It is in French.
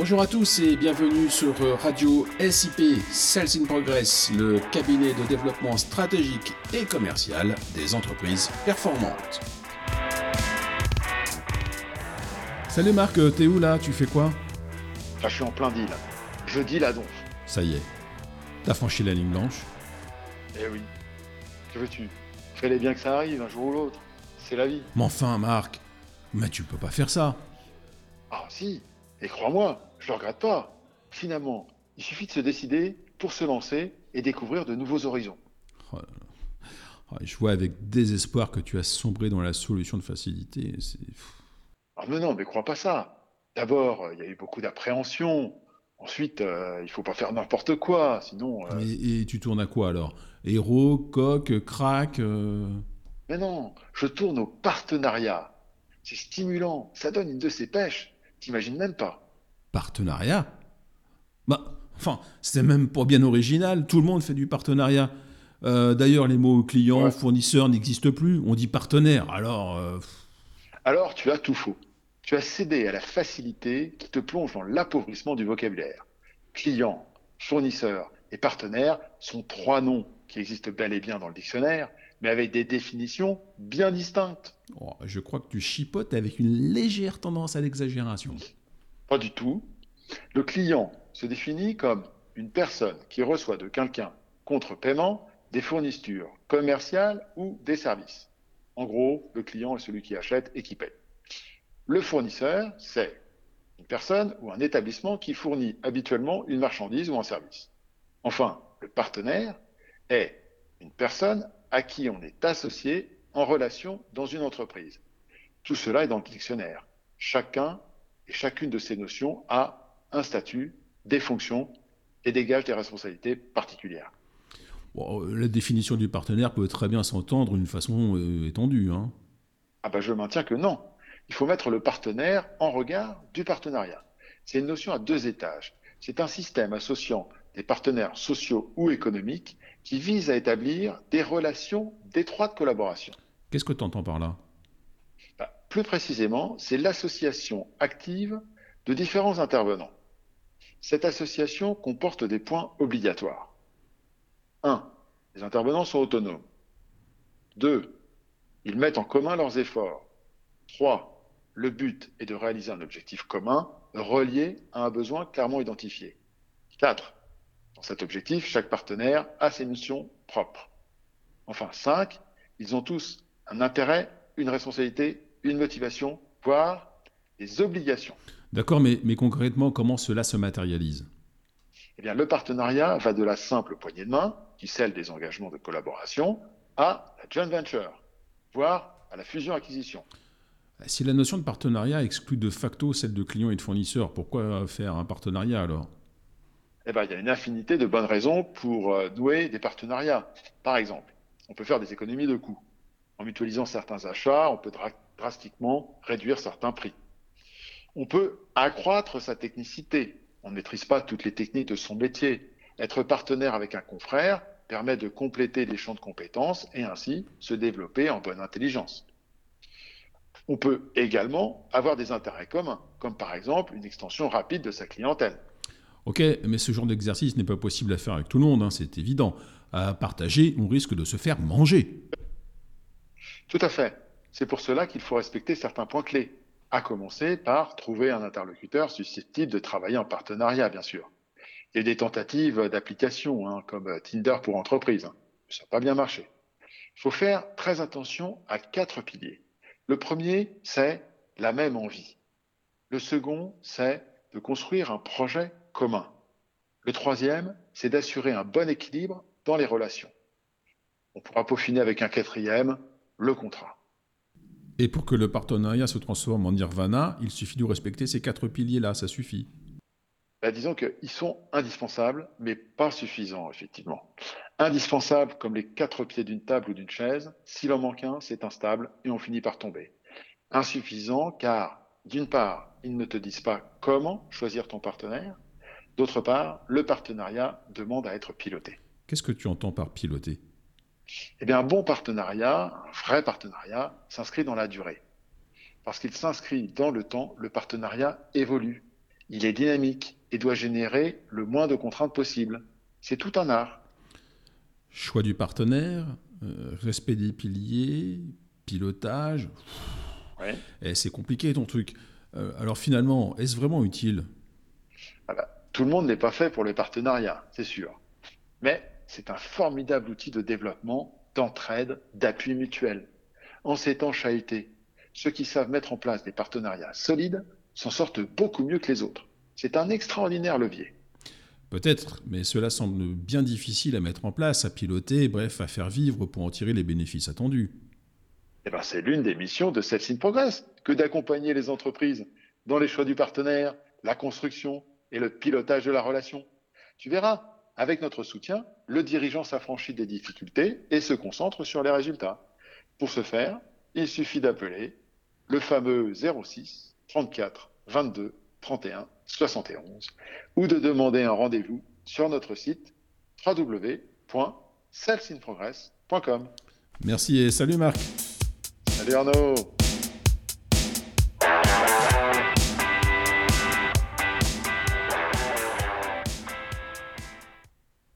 Bonjour à tous et bienvenue sur Radio SIP Sales in Progress, le cabinet de développement stratégique et commercial des entreprises performantes. Salut Marc, t'es où là? Tu fais quoi? Je suis en plein deal. Je dis la donf. Ça y est, t'as franchi la ligne blanche? Eh oui. Que veux-tu Fais-les bien que ça arrive un jour ou l'autre. C'est la vie. Mais enfin, Marc, mais tu peux pas faire ça. Ah si, et crois-moi, je le regrette pas. Finalement, il suffit de se décider pour se lancer et découvrir de nouveaux horizons. Oh je vois avec désespoir que tu as sombré dans la solution de facilité. Ah mais non, mais crois pas ça. D'abord, il y a eu beaucoup d'appréhension. Ensuite, euh, il faut pas faire n'importe quoi, sinon. Euh, et, tu tournes à quoi alors? Héros, coq, crack euh? Mais non, je tourne au partenariat. C'est stimulant, ça donne une de ces pêches. T'imagines même pas. Partenariat Bah, enfin, c'est même pas bien original. Tout le monde fait du partenariat. D'ailleurs, les mots client, fournisseur n'existent plus. On dit partenaire. Alors. Alors, tu as tout faux tu as cédé à la facilité qui te plonge dans l'appauvrissement du vocabulaire. Client, fournisseur et partenaire sont trois noms qui existent bel et bien dans le dictionnaire, mais avec des définitions bien distinctes. Oh, je crois que tu chipotes avec une légère tendance à l'exagération. Pas du tout. Le client se définit comme une personne qui reçoit de quelqu'un contre paiement des fournitures commerciales ou des services. En gros, le client est celui qui achète et qui paie. Le fournisseur, c'est une personne ou un établissement qui fournit habituellement une marchandise ou un service. Enfin, le partenaire est une personne à qui on est associé en relation dans une entreprise. Tout cela est dans le dictionnaire. Chacun et chacune de ces notions a un statut, des fonctions et dégage des responsabilités particulières. la définition du partenaire peut très bien s'entendre d'une façon euh, étendue. Hein. Ah ben je maintiens que non il faut mettre le partenaire en regard du partenariat. C'est une notion à deux étages. C'est un système associant des partenaires sociaux ou économiques qui vise à établir des relations d'étroite collaboration. Qu'est-ce que tu entends par là? Plus précisément, c'est l'association active de différents intervenants. Cette association comporte des points obligatoires. 1. Les intervenants sont autonomes. 2. Ils mettent en commun leurs efforts. 3 le but est de réaliser un objectif commun relié à un besoin clairement identifié. 4. Dans cet objectif, chaque partenaire a ses missions propres. Enfin, 5. Ils ont tous un intérêt, une responsabilité, une motivation, voire des obligations. D'accord, mais, mais concrètement, comment cela se matérialise? Eh bien, le partenariat va de la simple poignée de main, qui scelle des engagements de collaboration, à la joint venture, voire à la fusion-acquisition. Si la notion de partenariat exclut de facto celle de client et de fournisseur, pourquoi faire un partenariat alors? Eh ben, il y a une infinité de bonnes raisons pour euh, nouer des partenariats. Par exemple, on peut faire des économies de coûts. En mutualisant certains achats, on peut drastiquement réduire certains prix. On peut accroître sa technicité. On ne maîtrise pas toutes les techniques de son métier. Être partenaire avec un confrère permet de compléter les champs de compétences et ainsi se développer en bonne intelligence. On peut également avoir des intérêts communs, comme par exemple une extension rapide de sa clientèle. Ok, mais ce genre d'exercice n'est pas possible à faire avec tout le monde, hein, c'est évident. À partager, on risque de se faire manger. Tout à fait. C'est pour cela qu'il faut respecter certains points clés, à commencer par trouver un interlocuteur susceptible de travailler en partenariat, bien sûr. Il y a des tentatives d'application, hein, comme Tinder pour entreprise. Hein. Ça n'a pas bien marché. Il faut faire très attention à quatre piliers. Le premier, c'est la même envie. Le second, c'est de construire un projet commun. Le troisième, c'est d'assurer un bon équilibre dans les relations. On pourra peaufiner avec un quatrième, le contrat. Et pour que le partenariat se transforme en nirvana, il suffit de respecter ces quatre piliers-là, ça suffit. Bah, disons qu'ils sont indispensables, mais pas suffisants, effectivement. Indispensables comme les quatre pieds d'une table ou d'une chaise, s'il en manque un, c'est instable et on finit par tomber. Insuffisant car, d'une part, ils ne te disent pas comment choisir ton partenaire, d'autre part, le partenariat demande à être piloté. Qu'est-ce que tu entends par piloter? Eh bien, un bon partenariat, un vrai partenariat, s'inscrit dans la durée. Parce qu'il s'inscrit dans le temps, le partenariat évolue Il est dynamique et doit générer le moins de contraintes possible. C'est tout un art. Choix du partenaire, euh, respect des piliers, pilotage. Ouais. Et c'est compliqué ton truc. Euh, alors finalement, est-ce vraiment utile? Ah bah, tout le monde n'est pas fait pour les partenariats, c'est sûr. Mais c'est un formidable outil de développement, d'entraide, d'appui mutuel. En ces temps chahutés, ceux qui savent mettre en place des partenariats solides s'en sortent beaucoup mieux que les autres. C'est un extraordinaire levier. Peut-être, mais cela semble bien difficile à mettre en place, à piloter, bref, à faire vivre pour en tirer les bénéfices attendus. Eh ben, c'est l'une des missions de in Progress que d'accompagner les entreprises dans les choix du partenaire, la construction et le pilotage de la relation. Tu verras, avec notre soutien, le dirigeant s'affranchit des difficultés et se concentre sur les résultats. Pour ce faire, il suffit d'appeler le fameux 06 34 22 31 71 ou de demander un rendez-vous sur notre site www.salesinprogress.com. Merci et salut Marc. Salut Arnaud